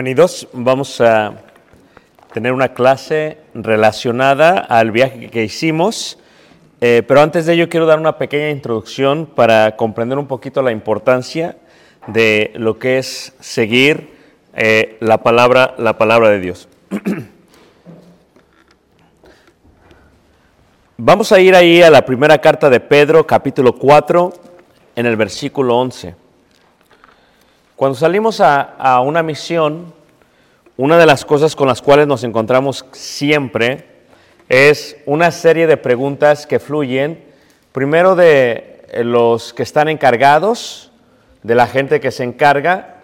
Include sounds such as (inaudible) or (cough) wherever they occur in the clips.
Bienvenidos, vamos a tener una clase relacionada al viaje que hicimos, Eh, pero antes de ello quiero dar una pequeña introducción para comprender un poquito la importancia de lo que es seguir eh, la, palabra, la palabra de Dios. (clears throat) Vamos a ir ahí a la primera carta de Pedro, capítulo 4, en el versículo 11. Cuando salimos a, una misión, una de las cosas con las cuales nos encontramos siempre es una serie de preguntas que fluyen, primero de eh, los que están encargados, de la gente que se encarga,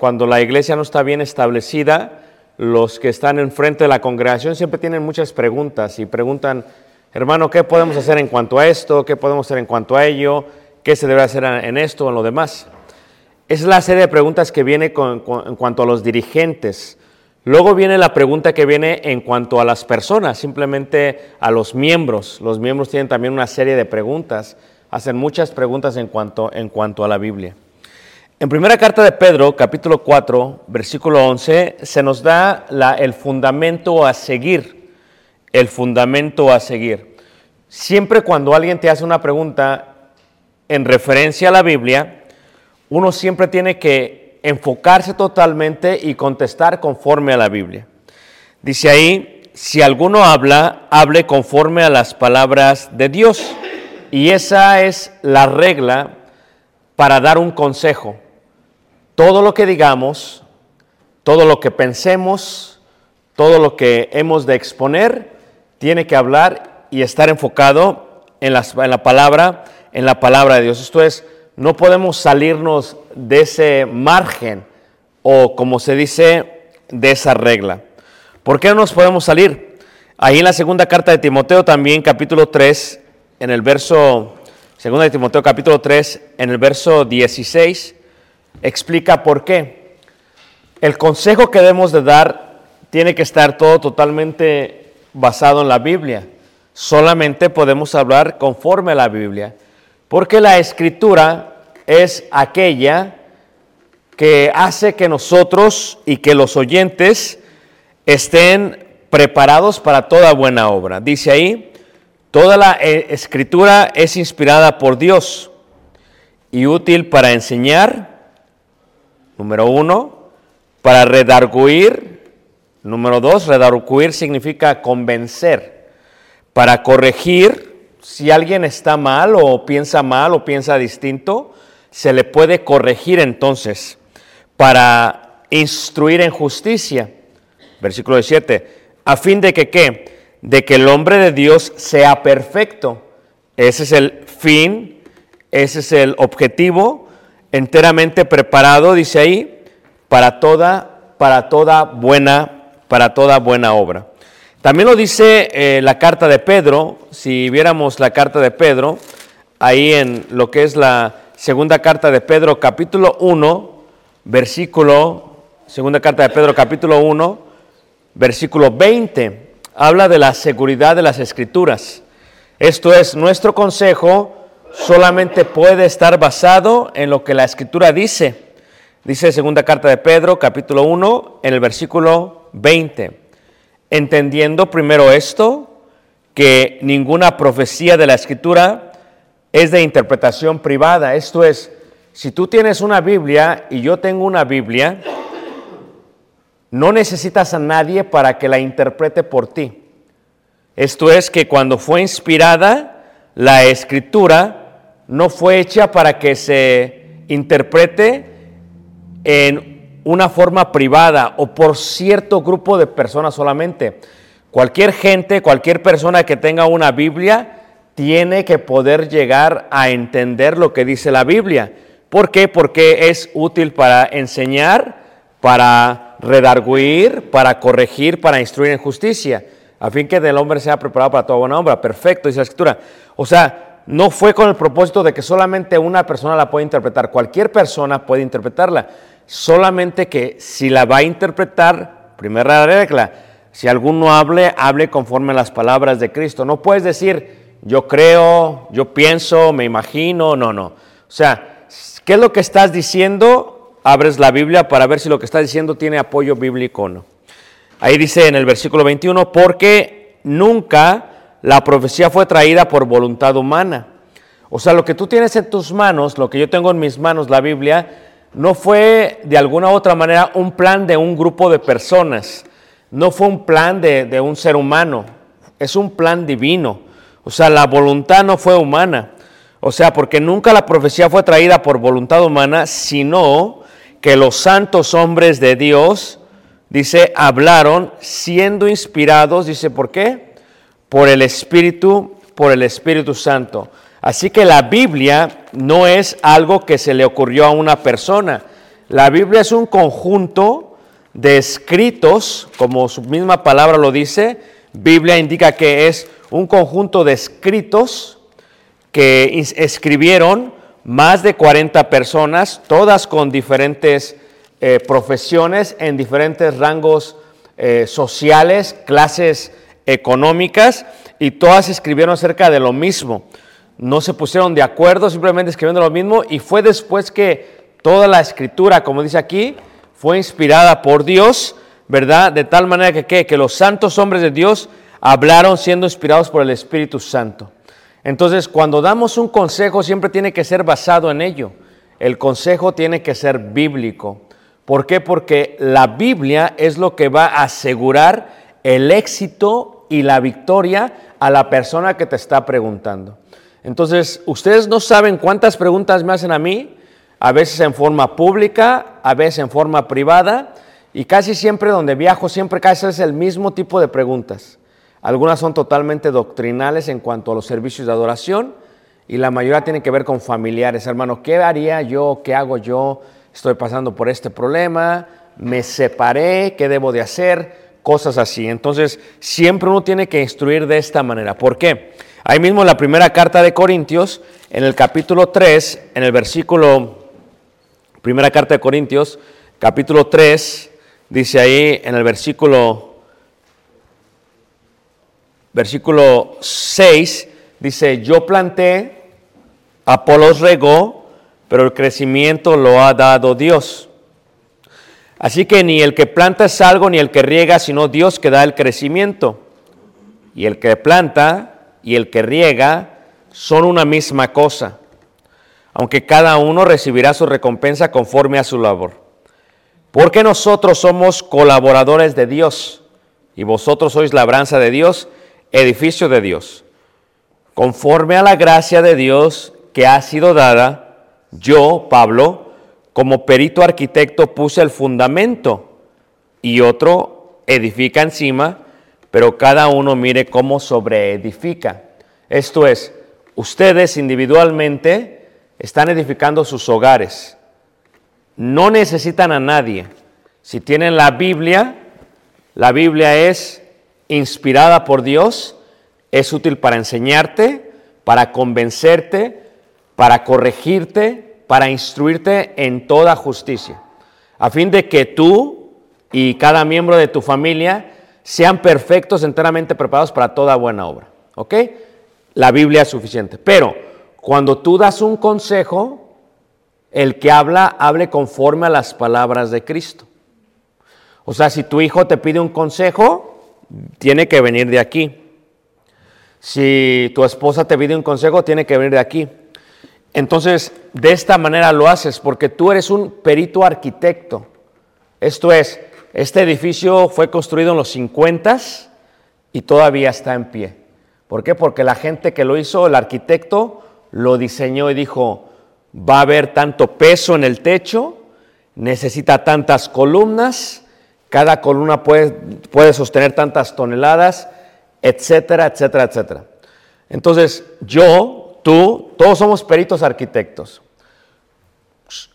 cuando la iglesia no está bien establecida, los que están enfrente de la congregación siempre tienen muchas preguntas y preguntan, hermano, ¿qué podemos hacer en cuanto a esto? ¿Qué podemos hacer en cuanto a ello? ¿Qué se debe hacer en esto o en lo demás? Es la serie de preguntas que viene en cuanto a los dirigentes. Luego viene la pregunta que viene en cuanto a las personas, simplemente a los miembros. Los miembros tienen también una serie de preguntas, hacen muchas preguntas en cuanto, en cuanto a la Biblia. En primera carta de Pedro, capítulo 4, versículo 11, se nos da el fundamento a seguir, el fundamento a seguir. Siempre cuando alguien te hace una pregunta en referencia a la Biblia, uno siempre tiene que enfocarse totalmente y contestar conforme a la Biblia. Dice ahí, si alguno habla, hable conforme a las palabras de Dios. Y esa es la regla para dar un consejo. Todo lo que digamos, todo lo que pensemos, todo lo que hemos de exponer, tiene que hablar y estar enfocado en, la palabra, en la palabra de Dios. Esto es, no podemos salirnos de ese margen o como se dice, de esa regla. ¿Por qué no nos podemos salir? Ahí en la segunda carta de Timoteo también, capítulo 3, en el verso, segunda de Timoteo capítulo 3, en el verso 16, explica por qué. El consejo que debemos de dar tiene que estar todo totalmente basado en la Biblia. Solamente podemos hablar conforme a la Biblia, porque la escritura es aquella que hace que nosotros y que los oyentes estén preparados para toda buena obra. Dice ahí, toda la eh, escritura es inspirada por Dios y útil para enseñar, número uno, para redarguir, número dos, redarguir significa convencer, para corregir, si alguien está mal o piensa mal o piensa distinto, se le puede corregir entonces para instruir en justicia. Versículo 17, a fin de que qué? De que el hombre de Dios sea perfecto. Ese es el fin, ese es el objetivo, enteramente preparado, dice ahí, para toda, para toda buena, para toda buena obra. También lo dice eh, la carta de Pedro, si viéramos la carta de Pedro, ahí en lo que es la segunda carta de Pedro, capítulo 1, versículo, segunda carta de Pedro, capítulo 1, versículo 20, habla de la seguridad de las escrituras. Esto es, nuestro consejo solamente puede estar basado en lo que la escritura dice. Dice segunda carta de Pedro, capítulo 1, en el versículo 20. Entendiendo primero esto, que ninguna profecía de la escritura es de interpretación privada. Esto es, si tú tienes una Biblia y yo tengo una Biblia, no necesitas a nadie para que la interprete por ti. Esto es que cuando fue inspirada, la escritura no fue hecha para que se interprete en una forma privada o por cierto grupo de personas solamente. Cualquier gente, cualquier persona que tenga una Biblia, tiene que poder llegar a entender lo que dice la Biblia. ¿Por qué? Porque es útil para enseñar, para redarguir, para corregir, para instruir en justicia, a fin que del hombre sea preparado para toda buena obra. Perfecto, dice la escritura. O sea, no fue con el propósito de que solamente una persona la puede interpretar. Cualquier persona puede interpretarla. Solamente que si la va a interpretar, primera regla, si alguno hable, hable conforme a las palabras de Cristo. No puedes decir, yo creo, yo pienso, me imagino, no, no. O sea, ¿qué es lo que estás diciendo? Abres la Biblia para ver si lo que estás diciendo tiene apoyo bíblico o no. Ahí dice en el versículo 21, porque nunca la profecía fue traída por voluntad humana. O sea, lo que tú tienes en tus manos, lo que yo tengo en mis manos, la Biblia, no fue de alguna u otra manera un plan de un grupo de personas, no fue un plan de, de un ser humano, es un plan divino. O sea, la voluntad no fue humana. O sea, porque nunca la profecía fue traída por voluntad humana, sino que los santos hombres de Dios, dice, hablaron siendo inspirados, dice, ¿por qué? Por el Espíritu, por el Espíritu Santo. Así que la Biblia no es algo que se le ocurrió a una persona. La Biblia es un conjunto de escritos, como su misma palabra lo dice. Biblia indica que es un conjunto de escritos que escribieron más de 40 personas, todas con diferentes eh, profesiones, en diferentes rangos eh, sociales, clases económicas, y todas escribieron acerca de lo mismo. No se pusieron de acuerdo, simplemente escribiendo lo mismo, y fue después que toda la escritura, como dice aquí, fue inspirada por Dios, ¿verdad? De tal manera que, ¿qué? que los santos hombres de Dios hablaron siendo inspirados por el Espíritu Santo. Entonces, cuando damos un consejo, siempre tiene que ser basado en ello. El consejo tiene que ser bíblico. ¿Por qué? Porque la Biblia es lo que va a asegurar el éxito y la victoria a la persona que te está preguntando. Entonces, ustedes no saben cuántas preguntas me hacen a mí, a veces en forma pública, a veces en forma privada, y casi siempre donde viajo, siempre casi es el mismo tipo de preguntas. Algunas son totalmente doctrinales en cuanto a los servicios de adoración y la mayoría tienen que ver con familiares. Hermano, ¿qué haría yo? ¿Qué hago yo? Estoy pasando por este problema, me separé, ¿qué debo de hacer? Cosas así. Entonces, siempre uno tiene que instruir de esta manera. ¿Por qué? Ahí mismo en la primera carta de Corintios, en el capítulo 3, en el versículo, primera carta de Corintios, capítulo 3, dice ahí en el versículo versículo 6, dice, yo planté, Apolos regó, pero el crecimiento lo ha dado Dios. Así que ni el que planta es algo, ni el que riega, sino Dios que da el crecimiento. Y el que planta y el que riega son una misma cosa, aunque cada uno recibirá su recompensa conforme a su labor. Porque nosotros somos colaboradores de Dios y vosotros sois labranza de Dios edificio de Dios, conforme a la gracia de Dios que ha sido dada, Yo, Pablo, como perito arquitecto puse el fundamento y otro edifica encima, pero cada uno mire cómo sobreedifica. Esto es, ustedes individualmente están edificando sus hogares. No necesitan a nadie. Si tienen la Biblia, la Biblia es inspirada por Dios, es útil para enseñarte, para convencerte, para corregirte, para instruirte en toda justicia, a fin de que tú y cada miembro de tu familia sean perfectos, enteramente preparados para toda buena obra. ¿Ok? La Biblia es suficiente. Pero cuando tú das un consejo, el que habla, hable conforme a las palabras de Cristo. O sea, si tu hijo te pide un consejo, tiene que venir de aquí. Si tu esposa te pide un consejo, tiene que venir de aquí. Entonces, de esta manera lo haces porque tú eres un perito arquitecto. Esto es, este edificio fue construido en los 50 y todavía está en pie. ¿Por qué? Porque la gente que lo hizo, el arquitecto, lo diseñó y dijo, va a haber tanto peso en el techo, necesita tantas columnas, cada columna puede, puede sostener tantas toneladas, etcétera, etcétera, etcétera. Entonces, yo, tú, todos somos peritos arquitectos.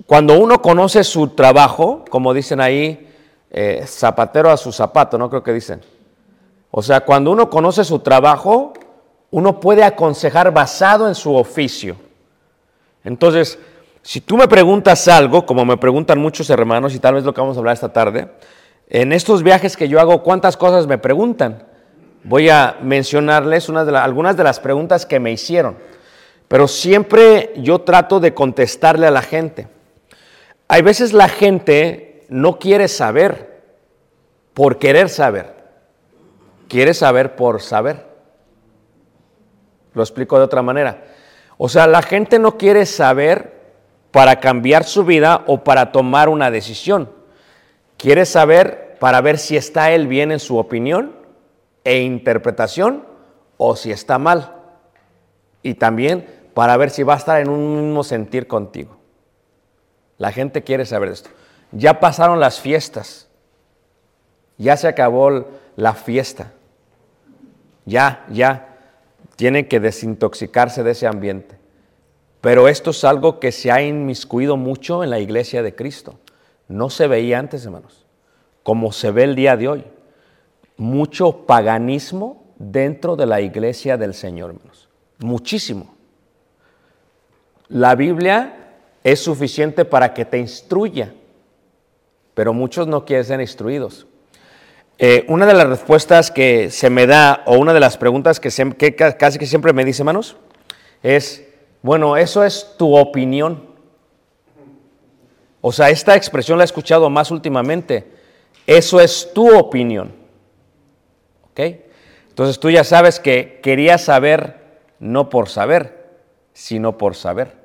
Cuando uno conoce su trabajo, como dicen ahí, eh, zapatero a su zapato, ¿no? Creo que dicen. O sea, cuando uno conoce su trabajo, uno puede aconsejar basado en su oficio. Entonces, si tú me preguntas algo, como me preguntan muchos hermanos, y tal vez lo que vamos a hablar esta tarde, en estos viajes que yo hago, ¿cuántas cosas me preguntan? Voy a mencionarles algunas de las preguntas que me hicieron, pero siempre yo trato de contestarle a la gente. Hay veces la gente no quiere saber por querer saber, quiere saber por saber. Lo explico de otra manera. O sea, la gente no quiere saber para cambiar su vida o para tomar una decisión. Quiere saber para ver si está él bien en su opinión e interpretación o si está mal. Y también para ver si va a estar en un mismo sentir contigo. La gente quiere saber esto. Ya pasaron las fiestas. Ya se acabó la fiesta. Ya, ya. Tienen que desintoxicarse de ese ambiente. Pero esto es algo que se ha inmiscuido mucho en la iglesia de Cristo. No se veía antes, hermanos, como se ve el día de hoy. Mucho paganismo dentro de la iglesia del Señor, hermanos. Muchísimo. La Biblia es suficiente para que te instruya, pero muchos no quieren ser instruidos. Eh, una de las respuestas que se me da, o una de las preguntas que, que ca- casi que siempre me dice, hermanos, es, bueno, eso es tu opinión. O sea, esta expresión la he escuchado más últimamente. Eso es tu opinión. ¿Ok? Entonces tú ya sabes que querías saber no por saber, sino por saber.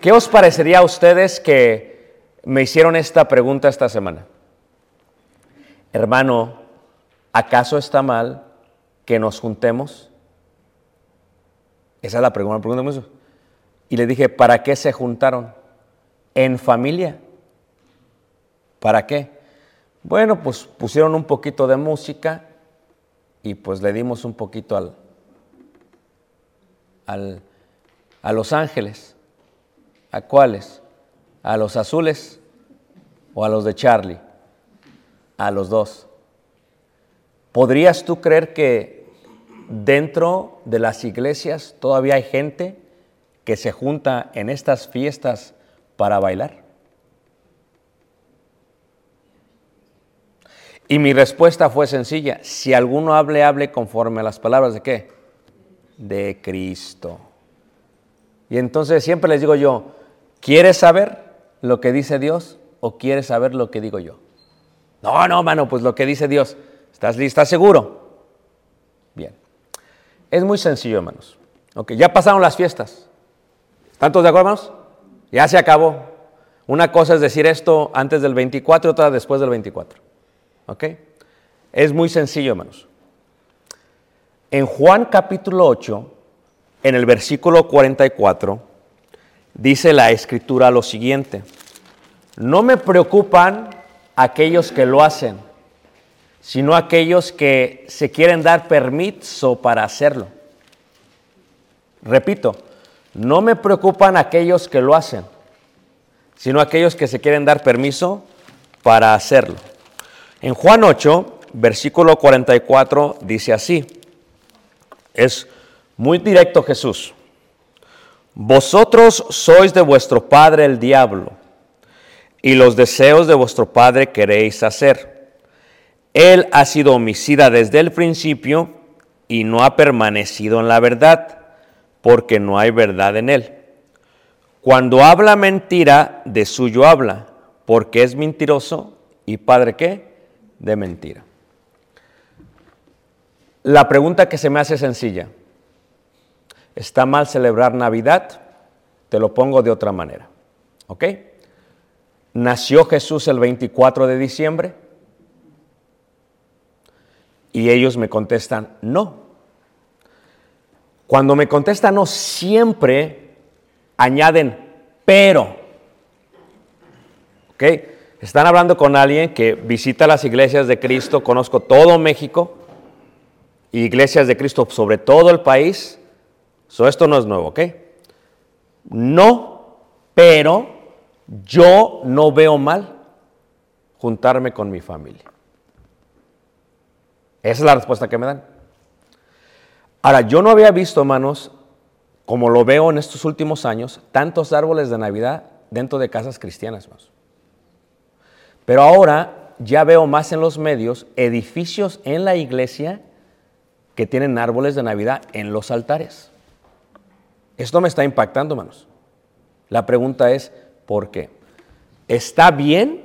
¿Qué os parecería a ustedes que me hicieron esta pregunta esta semana? Hermano, ¿acaso está mal que nos juntemos? Esa es la pregunta, pregunta. Y le dije, ¿para qué se juntaron? ¿En familia? ¿Para qué? Bueno, pues pusieron un poquito de música y pues le dimos un poquito al, al, a Los Ángeles. ¿A cuáles? ¿A los azules o a los de Charlie? A los dos. ¿Podrías tú creer que dentro de las iglesias todavía hay gente que se junta en estas fiestas para bailar? Y mi respuesta fue sencilla. Si alguno hable, hable conforme a las palabras de qué? De Cristo. Y entonces siempre les digo yo, ¿quieres saber lo que dice Dios o quieres saber lo que digo yo? No, no, mano, pues lo que dice Dios. ¿Estás? ¿Estás seguro? Bien. Es muy sencillo, hermanos. Ok, ya pasaron las fiestas. ¿Están todos de acuerdo, hermanos? Ya se acabó. Una cosa es decir esto antes del 24 y otra después del 24. ¿Ok? Es muy sencillo, hermanos. En Juan capítulo 8, en el versículo 44, dice la escritura lo siguiente. No me preocupan aquellos que lo hacen, sino aquellos que se quieren dar permiso para hacerlo. Repito, no me preocupan aquellos que lo hacen, sino aquellos que se quieren dar permiso para hacerlo. En Juan 8, versículo 44, dice así, es muy directo Jesús, vosotros sois de vuestro padre el diablo, y los deseos de vuestro padre queréis hacer. Él ha sido homicida desde el principio y no ha permanecido en la verdad, porque no hay verdad en él. Cuando habla mentira, de suyo habla, porque es mentiroso y padre qué? De mentira. La pregunta que se me hace sencilla. ¿Está mal celebrar Navidad? Te lo pongo de otra manera. ¿Ok? ¿Nació Jesús el 24 de diciembre? Y ellos me contestan, no. Cuando me contestan no, siempre añaden pero. ¿Ok? Están hablando con alguien que visita las iglesias de Cristo, conozco todo México, iglesias de Cristo sobre todo el país. So, esto no es nuevo, ¿ok? No, pero yo no veo mal juntarme con mi familia. Esa es la respuesta que me dan. Ahora, yo no había visto, hermanos, como lo veo en estos últimos años, tantos árboles de Navidad dentro de casas cristianas, hermanos. Pero ahora ya veo más en los medios edificios en la iglesia que tienen árboles de Navidad en los altares. Esto me está impactando, hermanos. La pregunta es, ¿por qué? ¿Está bien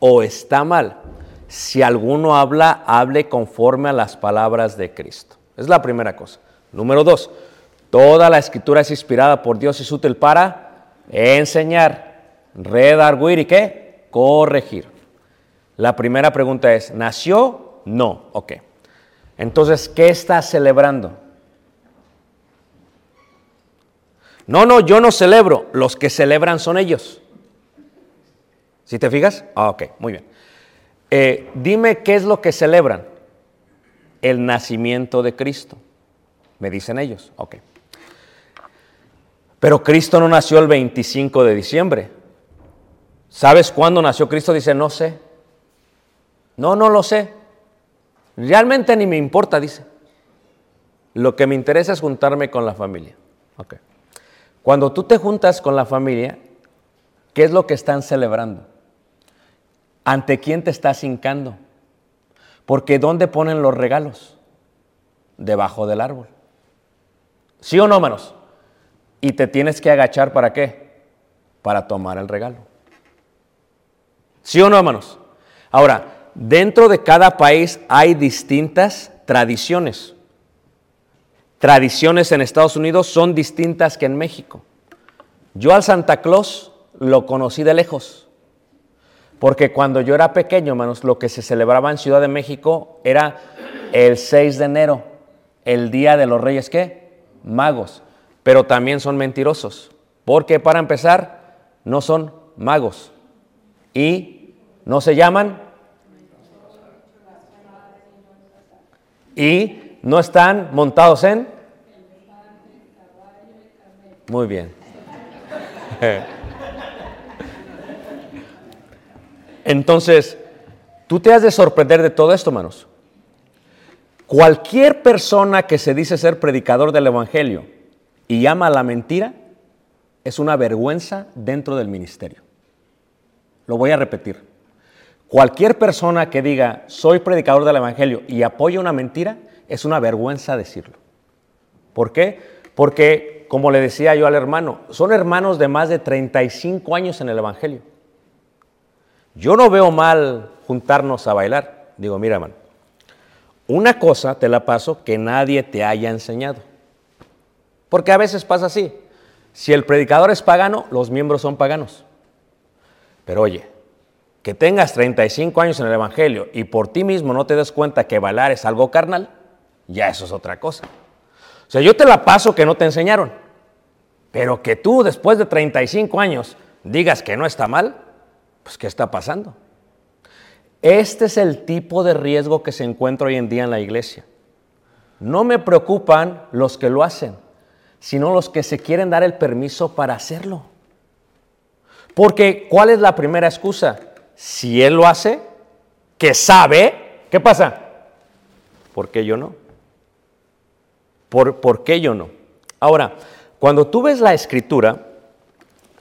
o está mal? Si alguno habla, hable conforme a las palabras de Cristo. Es la primera cosa. Número dos, toda la escritura es inspirada por Dios y es útil para enseñar, redarguir y qué? Corregir. La primera pregunta es, ¿nació? No. Ok. Entonces, ¿qué está celebrando? No, no, yo no celebro. Los que celebran son ellos. ¿Sí te fijas? Ah, ok, muy bien. Eh, dime qué es lo que celebran. El nacimiento de Cristo. Me dicen ellos. Ok. Pero Cristo no nació el 25 de diciembre. ¿Sabes cuándo nació Cristo? Dice, no sé. No, no lo sé. Realmente ni me importa, dice. Lo que me interesa es juntarme con la familia. Ok. Cuando tú te juntas con la familia, ¿qué es lo que están celebrando? ¿Ante quién te estás hincando? Porque ¿dónde ponen los regalos? Debajo del árbol. ¿Sí o no, hermanos? Y te tienes que agachar para qué? Para tomar el regalo. ¿Sí o no, hermanos? Ahora, dentro de cada país hay distintas tradiciones tradiciones en Estados Unidos son distintas que en México. Yo al Santa Claus lo conocí de lejos, porque cuando yo era pequeño, hermanos, lo que se celebraba en Ciudad de México era el 6 de enero, el día de los Reyes, ¿qué? Magos, pero también son mentirosos, porque para empezar, no son magos y no se llaman y no están montados en... Muy bien. (laughs) Entonces, tú te has de sorprender de todo esto, hermanos. Cualquier persona que se dice ser predicador del Evangelio y llama a la mentira, es una vergüenza dentro del ministerio. Lo voy a repetir. Cualquier persona que diga, soy predicador del Evangelio y apoya una mentira, es una vergüenza decirlo. ¿Por qué? Porque, como le decía yo al hermano, son hermanos de más de 35 años en el Evangelio. Yo no veo mal juntarnos a bailar. Digo, mira, hermano, una cosa te la paso que nadie te haya enseñado. Porque a veces pasa así. Si el predicador es pagano, los miembros son paganos. Pero oye, que tengas 35 años en el Evangelio y por ti mismo no te des cuenta que bailar es algo carnal, ya eso es otra cosa. O sea, yo te la paso que no te enseñaron. Pero que tú después de 35 años digas que no está mal, pues ¿qué está pasando? Este es el tipo de riesgo que se encuentra hoy en día en la iglesia. No me preocupan los que lo hacen, sino los que se quieren dar el permiso para hacerlo. Porque, ¿cuál es la primera excusa? Si él lo hace, que sabe, ¿qué pasa? ¿Por qué yo no? ¿Por, por qué yo no? Ahora, cuando tú ves la escritura,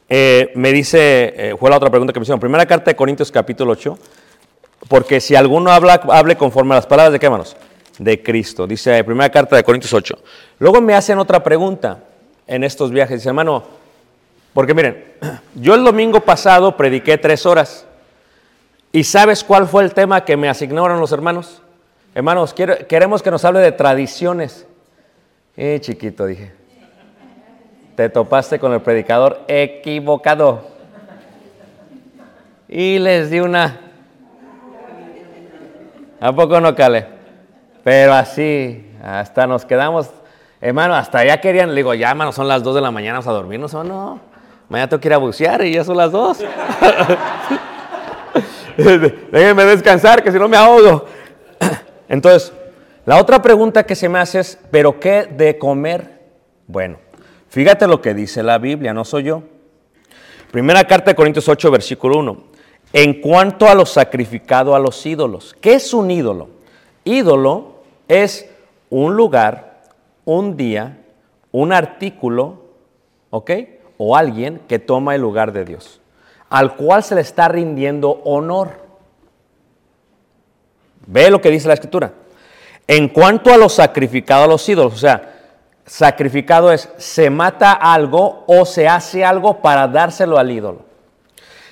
eh, me dice, eh, fue la otra pregunta que me hicieron, primera carta de Corintios capítulo 8, porque si alguno habla, hable conforme a las palabras de qué manos? De Cristo, dice primera carta de Corintios 8. Luego me hacen otra pregunta en estos viajes, dice hermano, porque miren, (clears throat) yo el domingo pasado prediqué tres horas. ¿Y sabes cuál fue el tema que me asignaron los hermanos? Hermanos, queremos que nos hable de tradiciones. Eh, chiquito, dije. Te topaste con el predicador equivocado. Y les di una. ¿A poco no, Cale? Pero así, hasta nos quedamos. Hermano, hasta ya querían, le digo, ya, hermano, son las 2 de la mañana, vamos a dormirnos o no. Mañana tengo que ir a bucear y ya son las 2. (laughs) Déjenme descansar, que si no me ahogo. Entonces, la otra pregunta que se me hace es, ¿pero qué de comer? Bueno, fíjate lo que dice la Biblia, no soy yo. Primera carta de Corintios 8, versículo 1. En cuanto a lo sacrificado a los ídolos, ¿qué es un ídolo? Ídolo es un lugar, un día, un artículo, ¿ok? O alguien que toma el lugar de Dios, al cual se le está rindiendo honor. Ve lo que dice la escritura. En cuanto a lo sacrificado a los ídolos, o sea, sacrificado es se mata algo o se hace algo para dárselo al ídolo.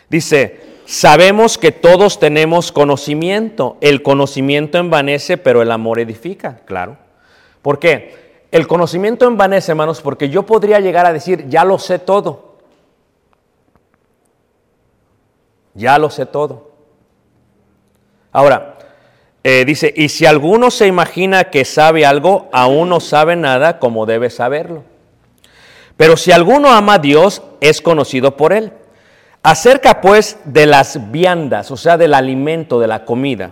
Dice, sabemos que todos tenemos conocimiento. El conocimiento envanece, pero el amor edifica, claro. ¿Por qué? El conocimiento envanece, hermanos, porque yo podría llegar a decir, ya lo sé todo. Ya lo sé todo. Ahora, eh, dice, y si alguno se imagina que sabe algo, aún no sabe nada como debe saberlo. Pero si alguno ama a Dios, es conocido por él. Acerca pues de las viandas, o sea, del alimento, de la comida,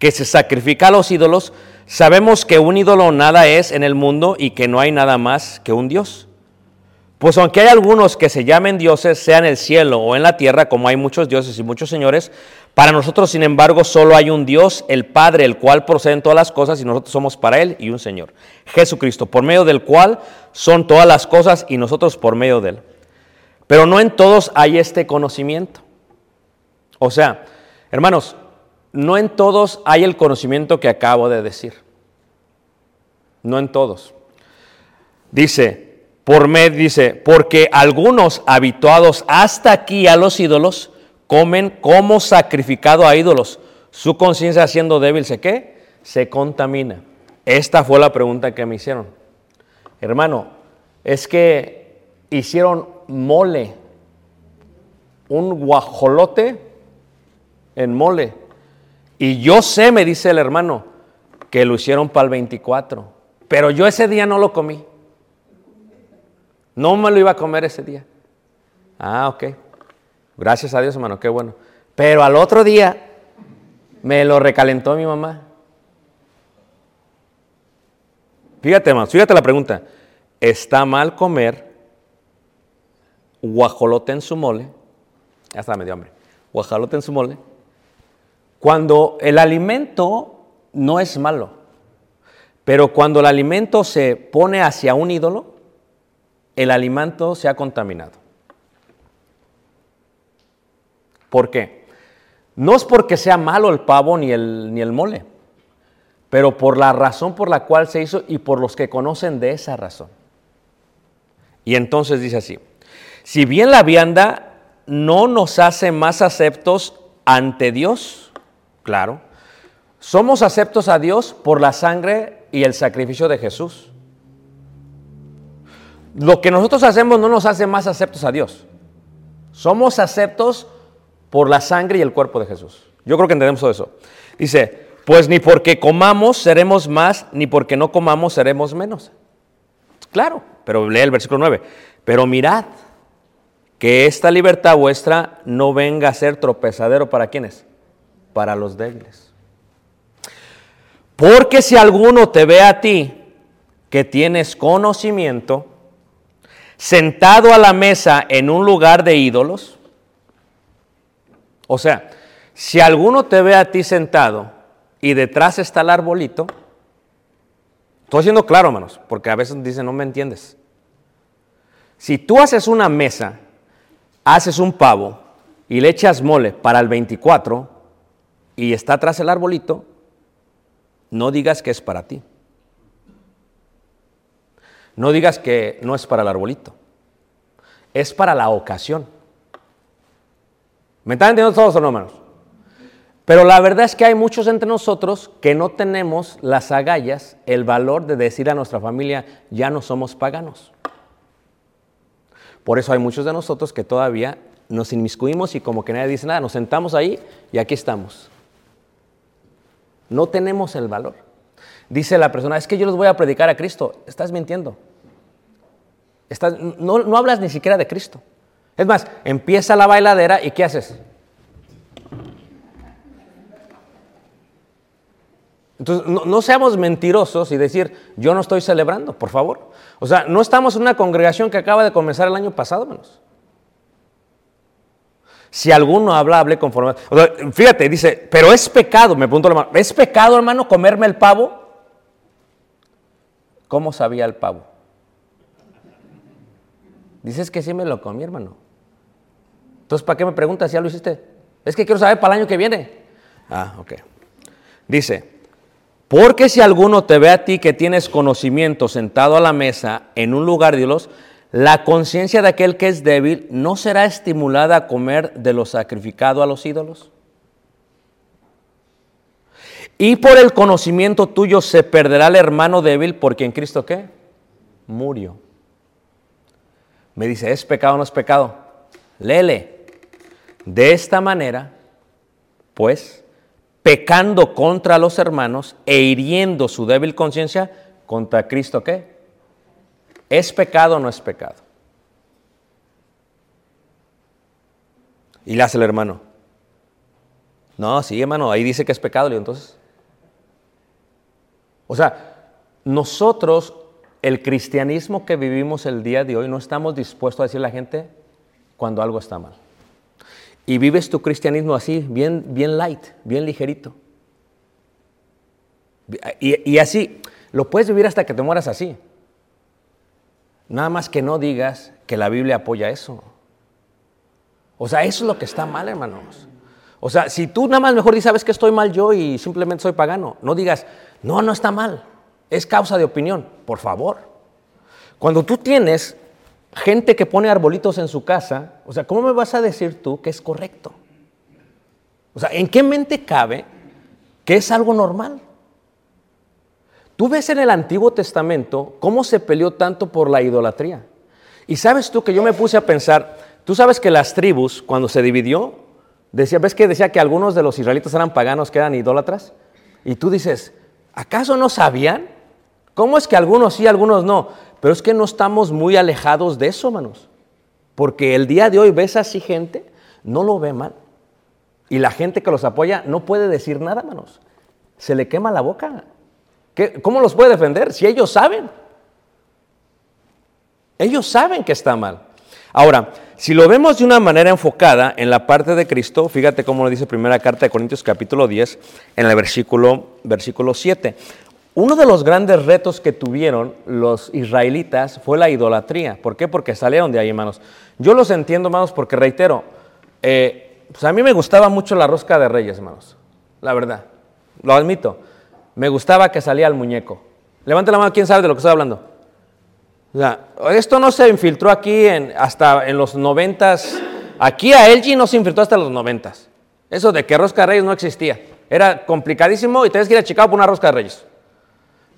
que se sacrifica a los ídolos, sabemos que un ídolo nada es en el mundo y que no hay nada más que un Dios. Pues aunque hay algunos que se llamen dioses, sea en el cielo o en la tierra, como hay muchos dioses y muchos señores, para nosotros, sin embargo, solo hay un Dios, el Padre, el cual procede todas las cosas y nosotros somos para Él y un Señor, Jesucristo, por medio del cual son todas las cosas y nosotros por medio de Él. Pero no en todos hay este conocimiento. O sea, hermanos, no en todos hay el conocimiento que acabo de decir. No en todos. Dice, por medio, dice, porque algunos habituados hasta aquí a los ídolos comen como sacrificado a ídolos. Su conciencia siendo débil, ¿se qué? Se contamina. Esta fue la pregunta que me hicieron. Hermano, es que hicieron mole, un guajolote en mole. Y yo sé, me dice el hermano, que lo hicieron para el 24. Pero yo ese día no lo comí. No me lo iba a comer ese día. Ah, ok. Gracias a Dios, hermano, qué bueno. Pero al otro día me lo recalentó mi mamá. Fíjate, hermano, fíjate la pregunta. ¿Está mal comer guajolote en su mole? Ya está, me dio hambre. Guajolote en su mole. Cuando el alimento no es malo, pero cuando el alimento se pone hacia un ídolo, el alimento se ha contaminado. ¿Por qué? No es porque sea malo el pavo ni el, ni el mole, pero por la razón por la cual se hizo y por los que conocen de esa razón. Y entonces dice así, si bien la vianda no nos hace más aceptos ante Dios, claro, somos aceptos a Dios por la sangre y el sacrificio de Jesús. Lo que nosotros hacemos no nos hace más aceptos a Dios. Somos aceptos por la sangre y el cuerpo de Jesús. Yo creo que entendemos todo eso. Dice, pues ni porque comamos seremos más, ni porque no comamos seremos menos. Claro, pero lee el versículo 9. Pero mirad que esta libertad vuestra no venga a ser tropezadero para quienes, para los débiles. Porque si alguno te ve a ti que tienes conocimiento, sentado a la mesa en un lugar de ídolos, o sea, si alguno te ve a ti sentado y detrás está el arbolito, estoy siendo claro, hermanos, porque a veces dicen, no me entiendes. Si tú haces una mesa, haces un pavo y le echas mole para el 24 y está atrás el arbolito, no digas que es para ti. No digas que no es para el arbolito. Es para la ocasión. ¿Me están entendiendo todos o no? Pero la verdad es que hay muchos entre nosotros que no tenemos las agallas, el valor de decir a nuestra familia, ya no somos paganos. Por eso hay muchos de nosotros que todavía nos inmiscuimos y como que nadie dice nada, nos sentamos ahí y aquí estamos. No tenemos el valor. Dice la persona, es que yo les voy a predicar a Cristo. Estás mintiendo. No hablas ni siquiera de Cristo. Es más, empieza la bailadera y ¿qué haces? Entonces, no, seamos mentirosos y decir, yo no estoy celebrando, por favor. O sea, no estamos en una congregación que acaba de comenzar el año pasado, menos. Si alguno habla, hable conforme. Fíjate, dice, pero es pecado, me pregunto hermano, ¿es pecado, hermano, comerme el pavo? ¿Cómo sabía el pavo? Dices que sí me lo comí, hermano. Entonces, ¿para qué me preguntas ya lo hiciste? Es que quiero saber para el año que viene. Ah, ok. Dice, porque si alguno te ve a ti que tienes conocimiento sentado a la mesa en un lugar de Dios, la conciencia de aquel que es débil no será estimulada a comer de lo sacrificado a los ídolos. Y por el conocimiento tuyo se perderá el hermano débil porque en Cristo qué? Murió. Me dice, ¿es pecado o no es pecado? Lele. De esta manera, pues, pecando contra los hermanos e hiriendo su débil conciencia, contra Cristo qué? ¿Es pecado o no es pecado? Y le hace el hermano. No, sí, hermano, ahí dice que es pecado, y entonces. O sea, nosotros, el cristianismo que vivimos el día de hoy, no estamos dispuestos a decirle a la gente cuando algo está mal. Y vives tu cristianismo así, bien, bien light, bien ligerito. Y, y así, lo puedes vivir hasta que te mueras así. Nada más que no digas que la Biblia apoya eso. O sea, eso es lo que está mal, hermanos. O sea, si tú nada más mejor dices, sabes que estoy mal yo y simplemente soy pagano, no digas, no, no está mal, es causa de opinión, por favor. Cuando tú tienes gente que pone arbolitos en su casa, o sea, ¿cómo me vas a decir tú que es correcto? O sea, ¿en qué mente cabe que es algo normal? Tú ves en el Antiguo Testamento cómo se peleó tanto por la idolatría. Y sabes tú que yo me puse a pensar, tú sabes que las tribus, cuando se dividió, decía, ¿ves que decía que algunos de los israelitas eran paganos, que eran idólatras? Y tú dices, ¿acaso no sabían? ¿Cómo es que algunos sí, algunos no? Pero es que no estamos muy alejados de eso, hermanos. Porque el día de hoy ves así gente, no lo ve mal. Y la gente que los apoya no puede decir nada, hermanos. Se le quema la boca. ¿Cómo los puede defender? Si ellos saben. Ellos saben que está mal. Ahora, si lo vemos de una manera enfocada en la parte de Cristo, fíjate cómo lo dice primera carta de Corintios capítulo 10, en el versículo, versículo 7. Uno de los grandes retos que tuvieron los israelitas fue la idolatría. ¿Por qué? Porque salieron de ahí, hermanos. Yo los entiendo, hermanos, porque reitero, eh, pues a mí me gustaba mucho la rosca de reyes, hermanos. La verdad, lo admito me gustaba que salía el muñeco. Levante la mano, ¿quién sabe de lo que estoy hablando? O sea, esto no se infiltró aquí en, hasta en los noventas. Aquí a LG no se infiltró hasta los noventas. Eso de que rosca de reyes no existía. Era complicadísimo y tenías que ir a Chicago por una rosca de reyes.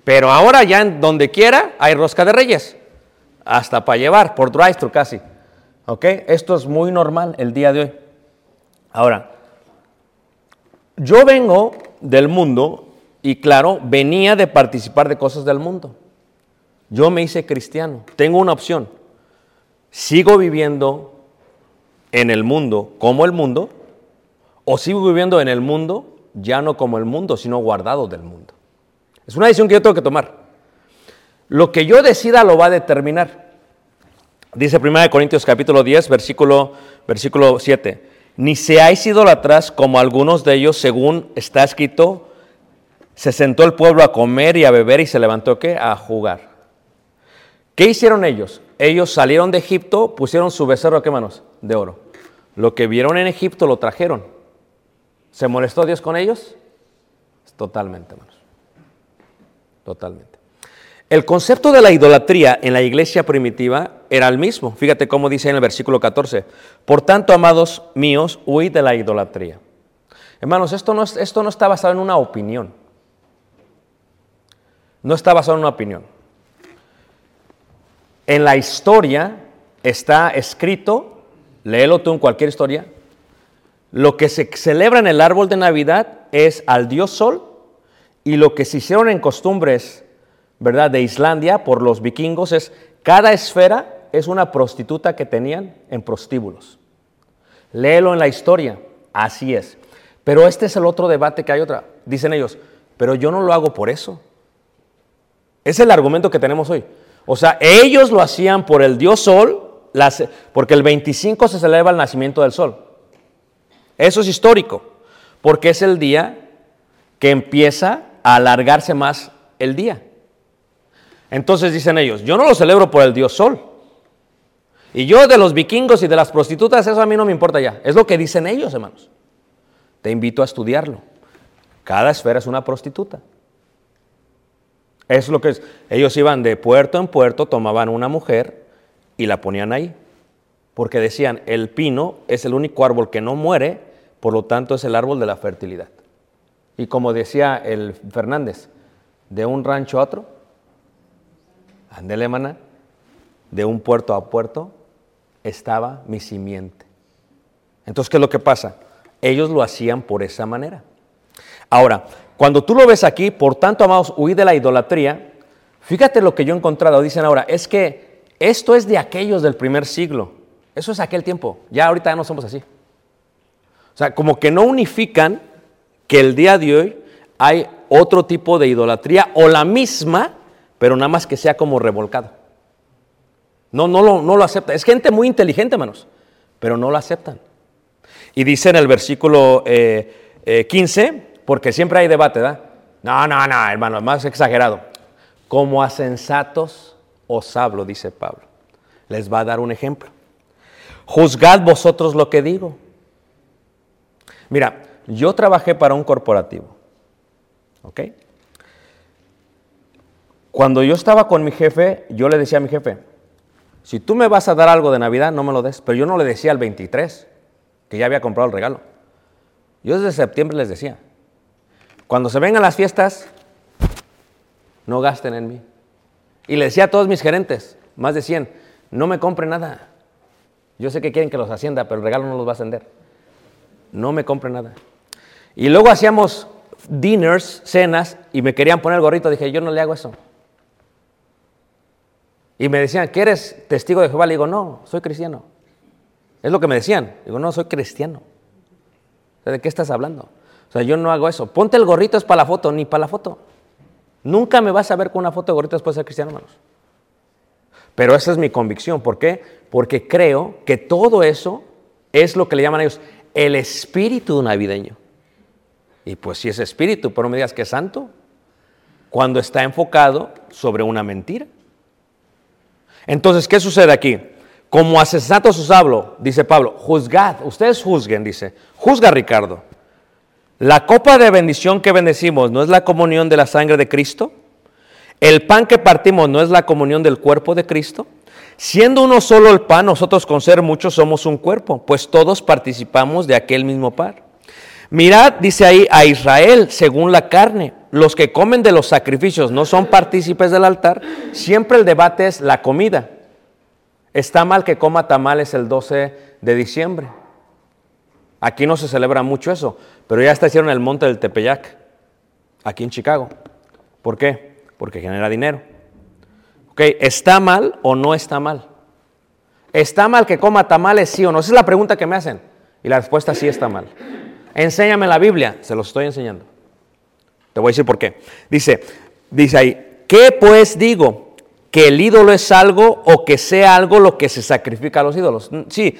Pero ahora ya en donde quiera hay rosca de reyes. Hasta para llevar, por drive-thru casi. ¿Ok? Esto es muy normal el día de hoy. Ahora, yo vengo del mundo y claro, venía de participar de cosas del mundo. Yo me hice cristiano. Tengo una opción. ¿sigo viviendo en el mundo como el mundo? ¿O sigo viviendo en el mundo ya no como el mundo, sino guardado del mundo? Es una decisión que yo tengo que tomar. Lo que yo decida lo va a determinar. Dice 1 Corintios capítulo 10, versículo, versículo 7. Ni seáis idólatras como algunos de ellos, según está escrito, se sentó el pueblo a comer y a beber y se levantó ¿qué? A jugar. ¿Qué hicieron ellos? Ellos salieron de Egipto, pusieron su becerro, ¿qué manos? De oro. Lo que vieron en Egipto lo trajeron. ¿Se molestó Dios con ellos? Totalmente, hermanos. Totalmente. El concepto de la idolatría en la iglesia primitiva era el mismo. Fíjate cómo dice en el versículo 14. Por tanto, amados míos, huid de la idolatría. Hermanos, esto no, es- esto no está basado en una opinión. No está basado en una opinión. En la historia está escrito, léelo tú en cualquier historia, lo que se celebra en el árbol de Navidad es al dios Sol y lo que se hicieron en costumbres, ¿verdad?, de Islandia por los vikingos es cada esfera es una prostituta que tenían en prostíbulos. Léelo en la historia, así es. Pero este es el otro debate que hay otra. Dicen ellos, pero yo no lo hago por eso. Es el argumento que tenemos hoy. O sea, ellos lo hacían por el dios Sol, porque el 25 se celebra el nacimiento del Sol. Eso es histórico, porque es el día que empieza alargarse más el día. Entonces dicen ellos, yo no lo celebro por el dios Sol. Y yo de los vikingos y de las prostitutas, eso a mí no me importa ya. Es lo que dicen ellos, hermanos. Te invito a estudiarlo. Cada esfera es una prostituta. Es lo que es. Ellos iban de puerto en puerto, tomaban una mujer y la ponían ahí. Porque decían, el pino es el único árbol que no muere, por lo tanto es el árbol de la fertilidad. Y como decía el Fernández, de un rancho a otro, andele maná, de un puerto a puerto, estaba mi simiente. Entonces, ¿qué es lo que pasa? Ellos lo hacían por esa manera. Ahora, cuando tú lo ves aquí, por tanto, amados, huid de la idolatría, fíjate lo que yo he encontrado. Dicen ahora, es que esto es de aquellos del primer siglo. Eso es aquel tiempo. Ya ahorita ya no somos así. O sea, como que no unifican que el día de hoy hay otro tipo de idolatría o la misma, pero nada más que sea como revolcado. No, no lo, no lo acepta. Es gente muy inteligente, hermanos, pero no lo aceptan. Y dice en el versículo eh, eh, 15, porque siempre hay debate, ¿verdad? No, no, no, hermano, más exagerado. Como a sensatos os hablo, dice Pablo. Les va a dar un ejemplo. Juzgad vosotros lo que digo. Mira, yo trabajé para un corporativo, ¿ok? Cuando yo estaba con mi jefe, yo le decía a mi jefe, si tú me vas a dar algo de Navidad, no me lo des. Pero yo no le decía el 23, que ya había comprado el regalo. Yo desde septiembre les decía, cuando se vengan las fiestas, no gasten en mí. Y le decía a todos mis gerentes, más de 100, no me compren nada. Yo sé que quieren que los hacienda, pero el regalo no los va a ascender. No me compren nada. Y luego hacíamos dinners, cenas, y me querían poner el gorrito. Dije, yo no le hago eso. Y me decían, ¿que eres testigo de Jehová? Le digo, no, soy cristiano. Es lo que me decían. Digo, no, soy cristiano. ¿De qué estás hablando? O sea, yo no hago eso. Ponte el gorrito, es para la foto, ni para la foto. Nunca me vas a ver con una foto de gorrito después de ser cristiano, hermanos. Pero esa es mi convicción. ¿Por qué? Porque creo que todo eso es lo que le llaman ellos el espíritu navideño. Y pues si es espíritu, pero no me digas que es santo, cuando está enfocado sobre una mentira. Entonces, ¿qué sucede aquí? Como asesinatos os hablo, dice Pablo, juzgad, ustedes juzguen, dice, juzga Ricardo. La copa de bendición que bendecimos no es la comunión de la sangre de Cristo. El pan que partimos no es la comunión del cuerpo de Cristo. Siendo uno solo el pan, nosotros con ser muchos somos un cuerpo, pues todos participamos de aquel mismo pan. Mirad, dice ahí, a Israel según la carne. Los que comen de los sacrificios no son partícipes del altar. Siempre el debate es la comida. Está mal que coma tamales el 12 de diciembre. Aquí no se celebra mucho eso, pero ya está hicieron el monte del Tepeyac, aquí en Chicago. ¿Por qué? Porque genera dinero. Ok, ¿está mal o no está mal? ¿Está mal que coma tamales, sí o no? Esa es la pregunta que me hacen. Y la respuesta sí está mal. Enséñame la Biblia. Se los estoy enseñando. Te voy a decir por qué. Dice, dice ahí, ¿qué pues digo? ¿Que el ídolo es algo o que sea algo lo que se sacrifica a los ídolos? Mm, Sí,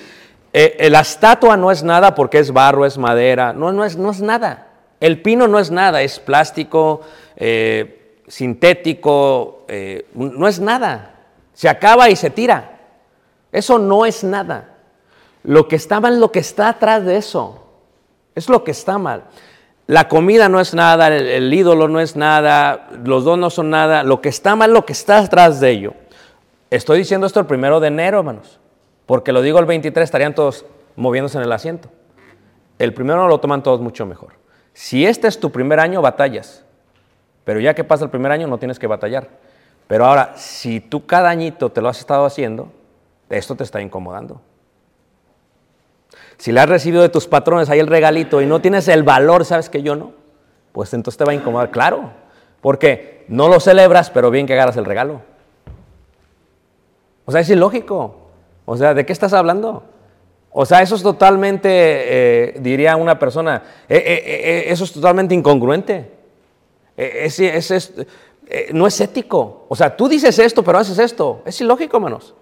eh, eh, la estatua no es nada porque es barro, es madera. No, es, nada. El pino no es nada, es plástico, eh, sintético, no es nada. Se acaba y se tira. Eso no es nada. Lo que está mal es lo que está atrás de eso. Es lo que está mal. La comida no es nada, el, ídolo no es nada, los dos no son nada. Lo que está mal lo que está atrás de ello. Estoy diciendo esto el primero de enero, hermanos. Porque lo digo el 23, estarían todos moviéndose en el asiento. El primero lo toman todos mucho mejor. Si este es tu primer año, batallas. Pero ya que pasa el primer año, no tienes que batallar. Pero ahora, si tú cada añito te lo has estado haciendo, esto te está incomodando. Si le has recibido de tus patrones ahí el regalito y no tienes el valor, sabes que yo no, pues entonces te va a incomodar. Claro, porque no lo celebras, pero bien que agarras el regalo. O sea, es ilógico. O sea, ¿de qué estás hablando? O sea, eso es totalmente, eh, diría una persona, eh, eh, eso es totalmente incongruente. Eh, es- es- no es ético. O sea, tú dices esto, pero haces esto. Es ilógico, hermanos.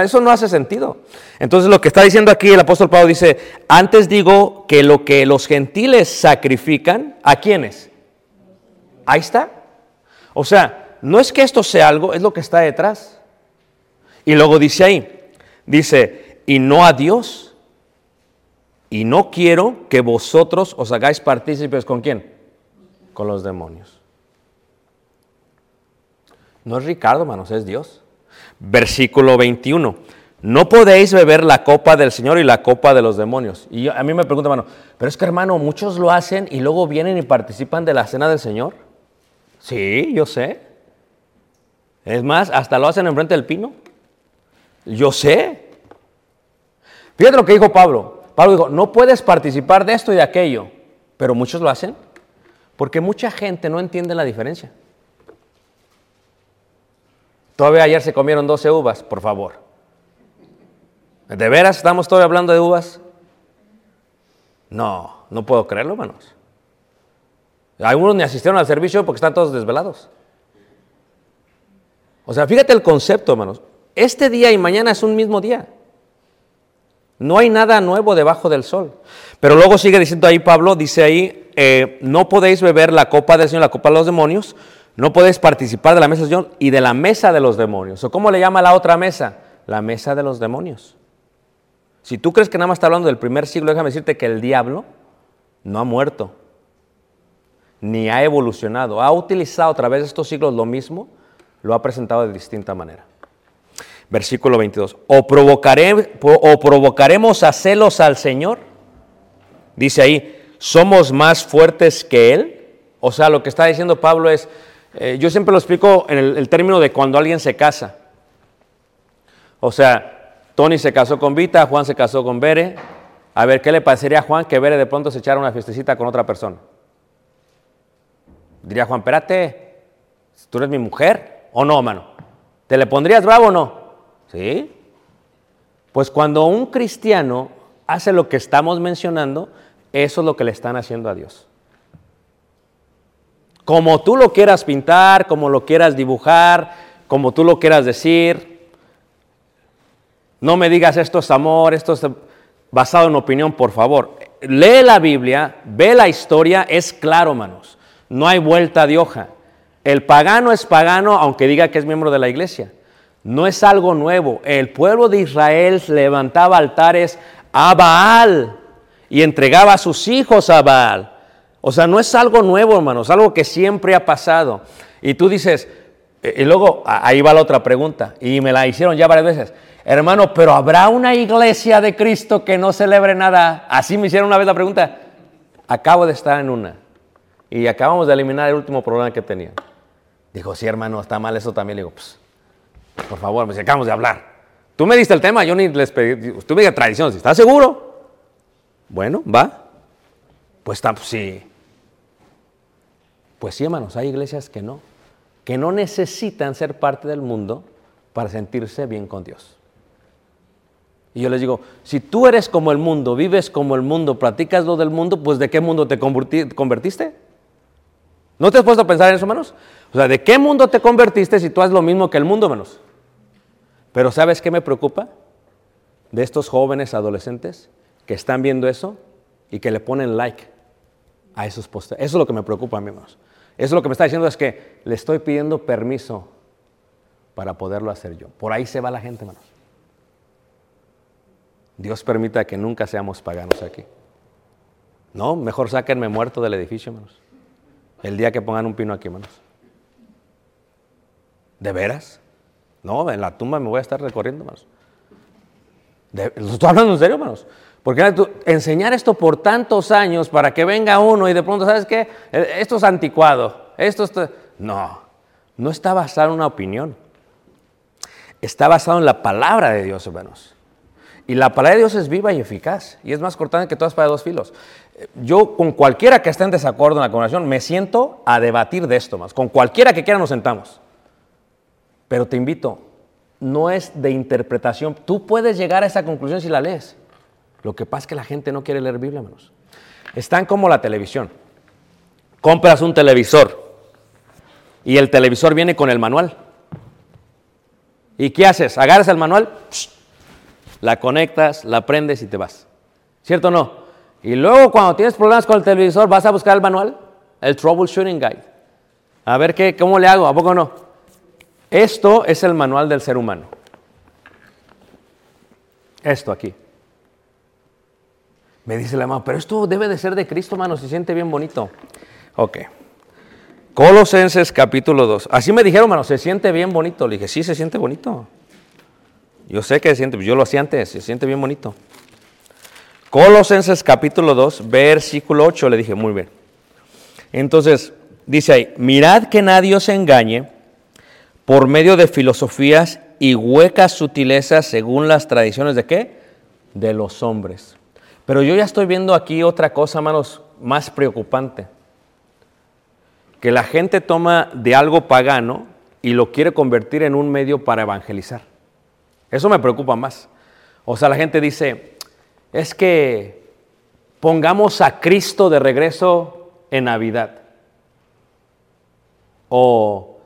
Eso no hace sentido. Entonces lo que está diciendo aquí el apóstol Pablo dice, antes digo que lo que los gentiles sacrifican, ¿a quiénes? Ahí está. O sea, no es que esto sea algo, es lo que está detrás. Y luego dice ahí, dice, y no a Dios. Y no quiero que vosotros os hagáis partícipes con quién? Con los demonios. No es Ricardo, hermanos, es Dios. Versículo 21. No podéis beber la copa del Señor y la copa de los demonios. Y a mí me pregunta, hermano, pero es que hermano, muchos lo hacen y luego vienen y participan de la cena del Señor. Sí, yo sé. Es más, hasta lo hacen enfrente del pino. Yo sé. Fíjate lo que dijo Pablo. Pablo dijo, no puedes participar de esto y de aquello, pero muchos lo hacen porque mucha gente no entiende la diferencia. Todavía ayer se comieron 12 uvas, por favor. ¿De veras estamos todavía hablando de uvas? No, no puedo creerlo, hermanos. Algunos ni asistieron al servicio porque están todos desvelados. O sea, fíjate el concepto, hermanos. Este día y mañana es un mismo día. No hay nada nuevo debajo del sol. Pero luego sigue diciendo ahí Pablo, dice ahí, eh, no podéis beber la copa del Señor, la copa de los demonios, no podéis participar de la mesa del Señor y de la mesa de los demonios. ¿O cómo le llama la otra mesa? La mesa de los demonios. Si tú crees que nada más está hablando del primer siglo, déjame decirte que el diablo no ha muerto, ni ha evolucionado. Ha utilizado a través de estos siglos lo mismo, lo ha presentado de distinta manera. Versículo 22. O, o provocaremos a celos al Señor. Dice ahí, somos más fuertes que Él. O sea, lo que está diciendo Pablo es, eh, yo siempre lo explico en el, el término de cuando alguien se casa. O sea, Tony se casó con Vita, Juan se casó con Bere. A ver, ¿qué le parecería a Juan que Bere de pronto se echara una fiestecita con otra persona? Diría Juan, espérate, tú eres mi mujer, ¿o no, mano? ¿Te le pondrías bravo o no? ¿Sí? Pues cuando un cristiano hace lo que estamos mencionando, eso es lo que le están haciendo a Dios. Como tú lo quieras pintar, como lo quieras dibujar, como tú lo quieras decir, no me digas esto es amor, esto es basado en opinión, por favor. Lee la Biblia, ve la historia, es claro, manos. No hay vuelta de hoja. El pagano es pagano aunque diga que es miembro de la iglesia. No es algo nuevo. El pueblo de Israel levantaba altares a Baal y entregaba a sus hijos a Baal. O sea, no es algo nuevo, hermanos, algo que siempre ha pasado. Y tú dices, eh, y luego ahí va la otra pregunta, y me la hicieron ya varias veces. Hermano, pero ¿habrá una iglesia de Cristo que no celebre nada? Así me hicieron una vez la pregunta. Acabo de estar en una. Y acabamos de eliminar el último problema que tenía. Dijo, sí, hermano, está mal eso también. Le digo, pues, por favor, pues acabamos de hablar. Tú me diste el tema, yo ni les pedí. Tú me digas tradición, estás seguro. Bueno, va. Pues está, pues, sí. Pues sí, hermanos, hay iglesias que no, que no necesitan ser parte del mundo para sentirse bien con Dios. Y yo les digo, si tú eres como el mundo, vives como el mundo, practicas lo del mundo, pues ¿de qué mundo te converti- convertiste? ¿No te has puesto a pensar en eso, hermanos? O sea, ¿de qué mundo te convertiste si tú haces lo mismo que el mundo, hermanos? Pero ¿sabes qué me preocupa? De estos jóvenes adolescentes que están viendo eso y que le ponen like a esos posteos. Eso es lo que me preocupa a mí, hermanos. Eso lo que me está diciendo es que le estoy pidiendo permiso para poderlo hacer yo. Por ahí se va la gente, hermanos. Dios permita que nunca seamos paganos aquí. No, mejor sáquenme muerto del edificio, hermanos. El día que pongan un pino aquí, hermanos. ¿De veras? No, en la tumba me voy a estar recorriendo, hermanos. ¿Lo estoy hablando en serio, hermanos? Porque enseñar esto por tantos años para que venga uno y de pronto, ¿sabes qué? Eh, Esto es anticuado. Esto está... No, no está basado en una opinión. Está basado en la palabra de Dios, hermanos. Y la palabra de Dios es viva y eficaz. Y es más cortante que todas para dos filos. Eh, Yo con cualquiera que esté en desacuerdo en la congregación, me siento a debatir de esto más. Con cualquiera que quiera nos sentamos. Pero te invito, no es de interpretación. Tú puedes llegar a esa conclusión si la lees. Lo que pasa es que la gente no quiere leer Biblia, hermanos. Están como la televisión. Compras un televisor y el televisor viene con el manual. ¿Y qué haces? Agarras el manual, la conectas, la prendes y te vas. ¿Cierto o no? Y luego cuando tienes problemas con el televisor, vas a buscar el manual, el Troubleshooting Guide. A ver qué, cómo le hago, ¿a poco no? Esto es el manual del ser humano. Esto aquí. Me dice la mamá, pero esto debe de ser de Cristo, hermano, se siente bien bonito. Ok. Colosenses capítulo 2. Así me dijeron, hermano, se siente bien bonito. Le dije, sí, se siente bonito. Yo sé que se siente, yo lo hacía antes, se siente bien bonito. Colosenses capítulo 2, versículo 8, le dije, muy bien. Entonces, dice ahí, mirad que nadie os engañe por medio de filosofías y huecas sutilezas según las tradiciones de qué? De los hombres. Pero yo ya estoy viendo aquí otra cosa, hermanos, más preocupante. Que la gente toma de algo pagano y lo quiere convertir en un medio para evangelizar. Eso me preocupa más. O sea, la gente dice, es que pongamos a Cristo de regreso en Navidad. O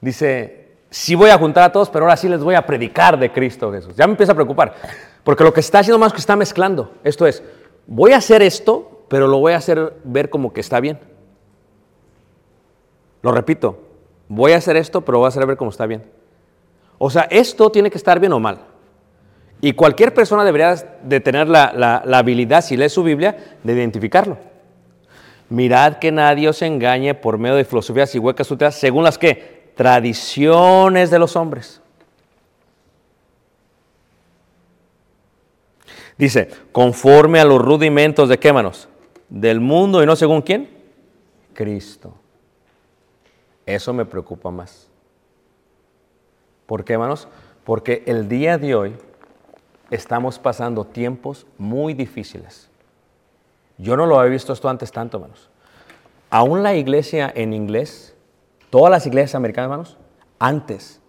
dice, sí voy a juntar a todos, pero ahora sí les voy a predicar de Cristo Jesús. Ya me empieza a preocupar. Porque lo que está haciendo más que está mezclando. Esto es, voy a hacer esto, pero lo voy a hacer ver como que está bien. Lo repito, voy a hacer esto, pero voy a hacer ver cómo está bien. O sea, esto tiene que estar bien o mal. Y cualquier persona debería de tener la, habilidad, si lee su Biblia, de identificarlo. Mirad que nadie os engañe por medio de filosofías y huecas sutiles, según las que tradiciones de los hombres. Dice, conforme a los rudimentos de qué manos? Del mundo y no según quién? Cristo. Eso me preocupa más. ¿Por qué, hermanos? Porque el día de hoy estamos pasando tiempos muy difíciles. Yo no lo había visto esto antes tanto, hermanos. Aún la iglesia en inglés, todas las iglesias americanas, hermanos, antes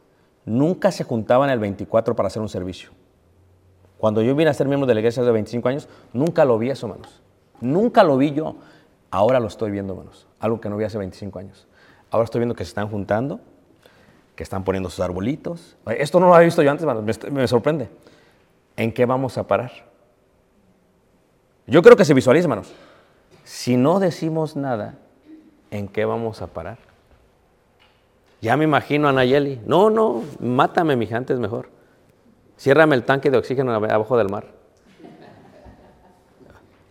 nunca se juntaban el 24 para hacer un servicio. Cuando yo vine a ser miembro de la iglesia de 25 años, nunca lo vi eso, hermanos. Nunca lo vi yo. Ahora lo estoy viendo, hermanos. Algo que no vi hace 25 años. Ahora estoy viendo que se están juntando, que están poniendo sus arbolitos. Esto no lo había visto yo antes, hermanos. Me, me sorprende. ¿En qué vamos a parar? Yo creo que se visualiza, hermanos. Si no decimos nada, ¿en qué vamos a parar? Ya me imagino a Nayeli. No, no, mátame, mija, antes mejor. Ciérrame el tanque de oxígeno ab- abajo del mar.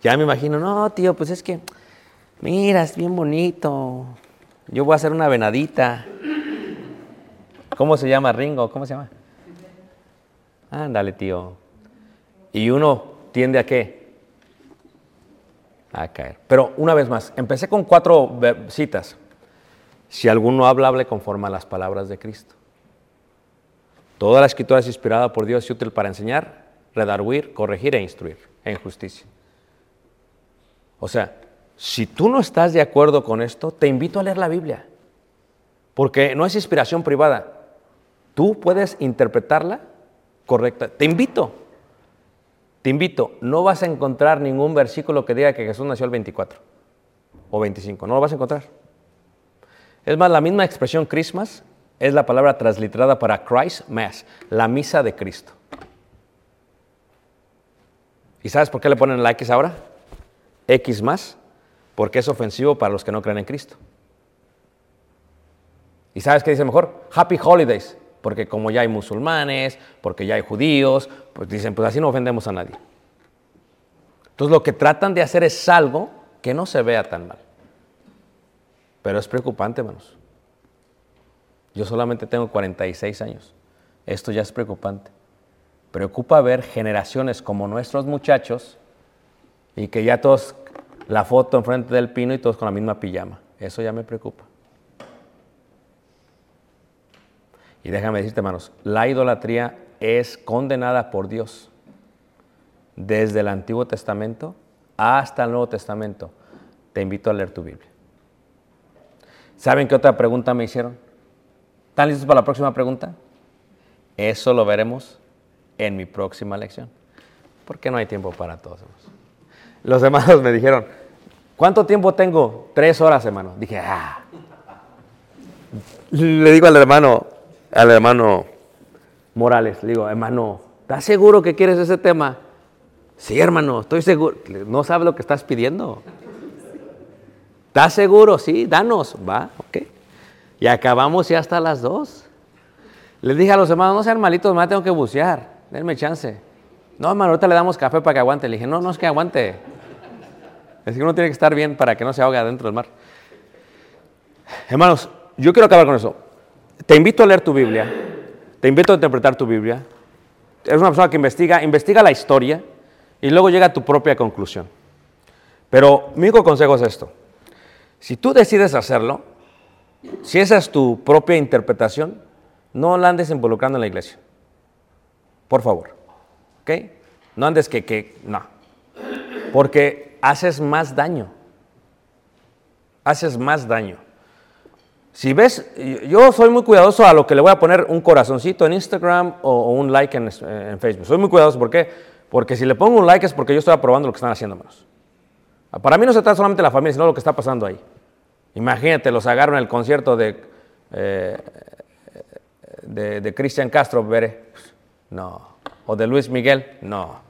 Ya me imagino, no, tío, pues es que, mira, es bien bonito. Yo voy a hacer una venadita. ¿Cómo se llama Ringo? ¿Cómo se llama? Ándale, tío. Y uno tiende a qué? A caer. Pero una vez más, empecé con cuatro citas. Si alguno habla, hable conforme a las palabras de Cristo. Toda la escritura es inspirada por Dios y útil para enseñar, redarguir, corregir e instruir en justicia. O sea, si tú no estás de acuerdo con esto, te invito a leer la Biblia. Porque no es inspiración privada. Tú puedes interpretarla correcta. Te invito. Te invito, no vas a encontrar ningún versículo que diga que Jesús nació el 24 o 25, no lo vas a encontrar. Es más, la misma expresión Christmas es la palabra transliterada para Christ Mass, la misa de Cristo. ¿Y sabes por qué le ponen la X ahora? X más, porque es ofensivo para los que no creen en Cristo. ¿Y sabes qué dice mejor? Happy Holidays, porque como ya hay musulmanes, porque ya hay judíos, pues dicen, pues así no ofendemos a nadie. Entonces lo que tratan de hacer es algo que no se vea tan mal. Pero es preocupante, hermanos. Yo solamente tengo 46 años. Esto ya es preocupante. Preocupa ver generaciones como nuestros muchachos y que ya todos la foto enfrente del pino y todos con la misma pijama. Eso ya me preocupa. Y déjame decirte, hermanos, la idolatría es condenada por Dios desde el Antiguo Testamento hasta el Nuevo Testamento. Te invito a leer tu Biblia. ¿Saben qué otra pregunta me hicieron? ¿Están listos para la próxima pregunta? Eso lo veremos en mi próxima lección. Porque no hay tiempo para todos. Los hermanos (laughs) me dijeron, ¿cuánto tiempo tengo? Tres horas, hermano. Dije, ah. Le digo al hermano, al hermano Morales, le digo, hermano, ¿estás seguro que quieres ese tema? Sí, hermano, estoy seguro. No sabes lo que estás pidiendo. ¿Estás seguro? Sí, danos. Va, ok. Y acabamos ya hasta las dos. Les dije a los hermanos, no sean malitos, me tengo que bucear. Denme chance. No, hermano, ahorita le damos café para que aguante. Le dije, no, no es que aguante. Es que uno tiene que estar bien para que no se ahogue adentro del mar. Hermanos, yo quiero acabar con eso. Te invito a leer tu Biblia. Te invito a interpretar tu Biblia. Eres una persona que investiga, investiga la historia y luego llega a tu propia conclusión. Pero mi único consejo es esto. Si tú decides hacerlo, si esa es tu propia interpretación, no la andes involucrando en la iglesia. Por favor. ¿Ok? No andes que, que, no. Porque haces más daño. Haces más daño. Si ves, yo soy muy cuidadoso a lo que le voy a poner un corazoncito en Instagram o, un like en, en, Facebook. Soy muy cuidadoso. ¿Por qué? Porque si le pongo un like es porque yo estoy aprobando lo que están haciendo, hermanos. Para mí no se trata solamente de la familia, sino lo que está pasando ahí. Imagínate, los agarro en el concierto de, eh, de, de Cristian Castro, veré. No. O de Luis Miguel, no.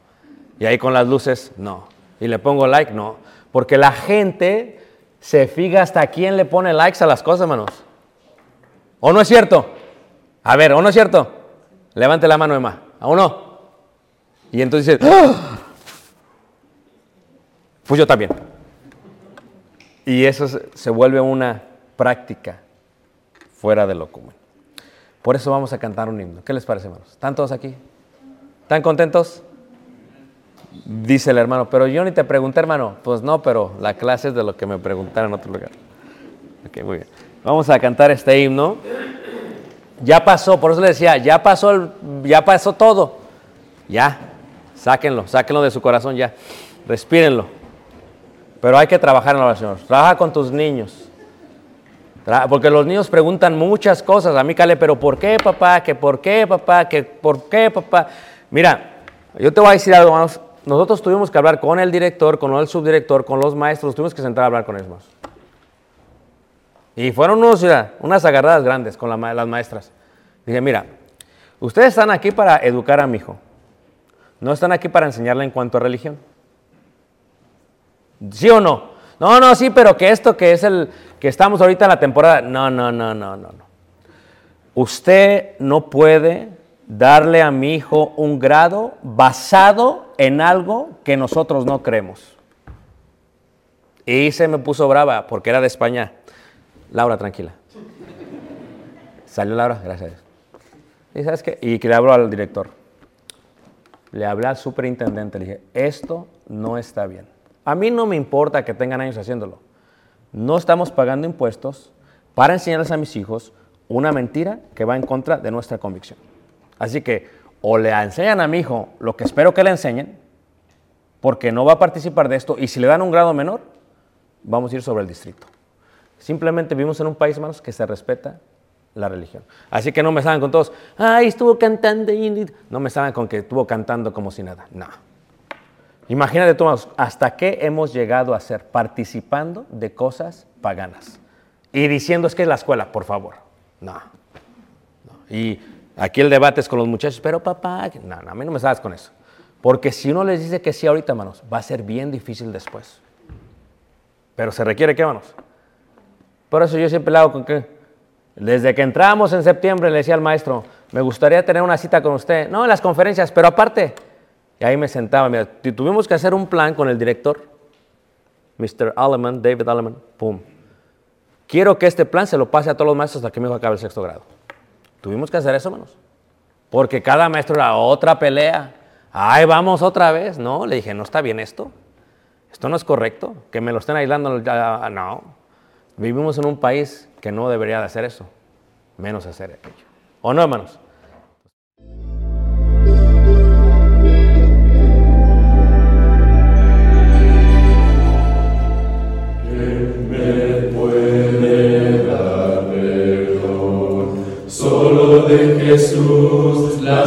Y ahí con las luces, no. Y le pongo like, no. Porque la gente se fija hasta quién le pone likes a las cosas, hermanos. ¿O no es cierto? A ver, ¿o no es cierto? Levante la mano, Emma. ¿A uno? Y entonces (gasps) ¡Ah! Pues yo también. Y eso se, vuelve una práctica fuera de lo común. Por eso vamos a cantar un himno. ¿Qué les parece, hermanos? ¿Están todos aquí? ¿Están contentos? Dice el hermano, pero yo ni te pregunté, hermano. Pues no, pero la clase es de lo que me preguntaron en otro lugar. Ok, muy bien. Vamos a cantar este himno. Ya pasó, por eso le decía, ya pasó, el- ya pasó todo. Ya, sáquenlo, sáquenlo de su corazón ya. Respírenlo. Pero hay que trabajar en la oración. Trabaja con tus niños. Porque los niños preguntan muchas cosas. A mí, Cale, pero ¿por qué, papá? ¿Que por qué, papá? ¿Que por qué, papá? Mira, yo te voy a decir algo, hermanos. Nosotros tuvimos que hablar con el director, con el subdirector, con los maestros. Tuvimos que sentar a hablar con ellos. Y fueron unos, unas agarradas grandes con la las maestras. Dije, mira, ustedes están aquí para educar a mi hijo. No están aquí para enseñarle en cuanto a religión. ¿Sí o no? No, no, sí, pero que esto que es el que estamos ahorita en la temporada. No, no, no, no, no, no. Usted no puede darle a mi hijo un grado basado en algo que nosotros no creemos. Y se me puso brava porque era de España. Laura, tranquila. Salió Laura, gracias. ¿Y sabes qué? Y le hablo al director. Le hablé al superintendente, le dije, esto no está bien. A mí no me importa que tengan años haciéndolo. No estamos pagando impuestos para enseñarles a mis hijos una mentira que va en contra de nuestra convicción. Así que o le enseñan a mi hijo lo que espero que le enseñen, porque no va a participar de esto, y si le dan un grado menor, vamos a ir sobre el distrito. Simplemente vivimos en un país, hermanos, que se respeta la religión. Así que no me estaban con todos, ay, estuvo cantando. y-". No me estaban con que estuvo cantando como si nada. No. Imagínate, Tomás, hasta qué hemos llegado a ser participando de cosas paganas. Y diciendo es que es la escuela, por favor. No. Y aquí el debate es con los muchachos, pero papá, no, no, a mí no me sabes con eso. Porque si uno les dice que sí ahorita, hermanos, va a ser bien difícil después. Pero se requiere que, hermanos. Por eso yo siempre le hago con que, desde que entramos en septiembre, le decía al maestro, me gustaría tener una cita con usted. No, en las conferencias, pero aparte. Y ahí me sentaba, mira, tu- tuvimos que hacer un plan con el director, Mr. Alleman, David Alleman, pum. Quiero que este plan se lo pase a todos los maestros hasta que mi hijo acabe el sexto grado. Tuvimos que hacer eso, hermanos. Porque cada maestro era otra pelea. Ay, vamos otra vez. No, le dije, no está bien esto. Esto no es correcto. Que me lo estén aislando. ah, No. Vivimos en un país que no debería de hacer eso. Menos hacer aquello. ¿O no, hermanos? Jesús, la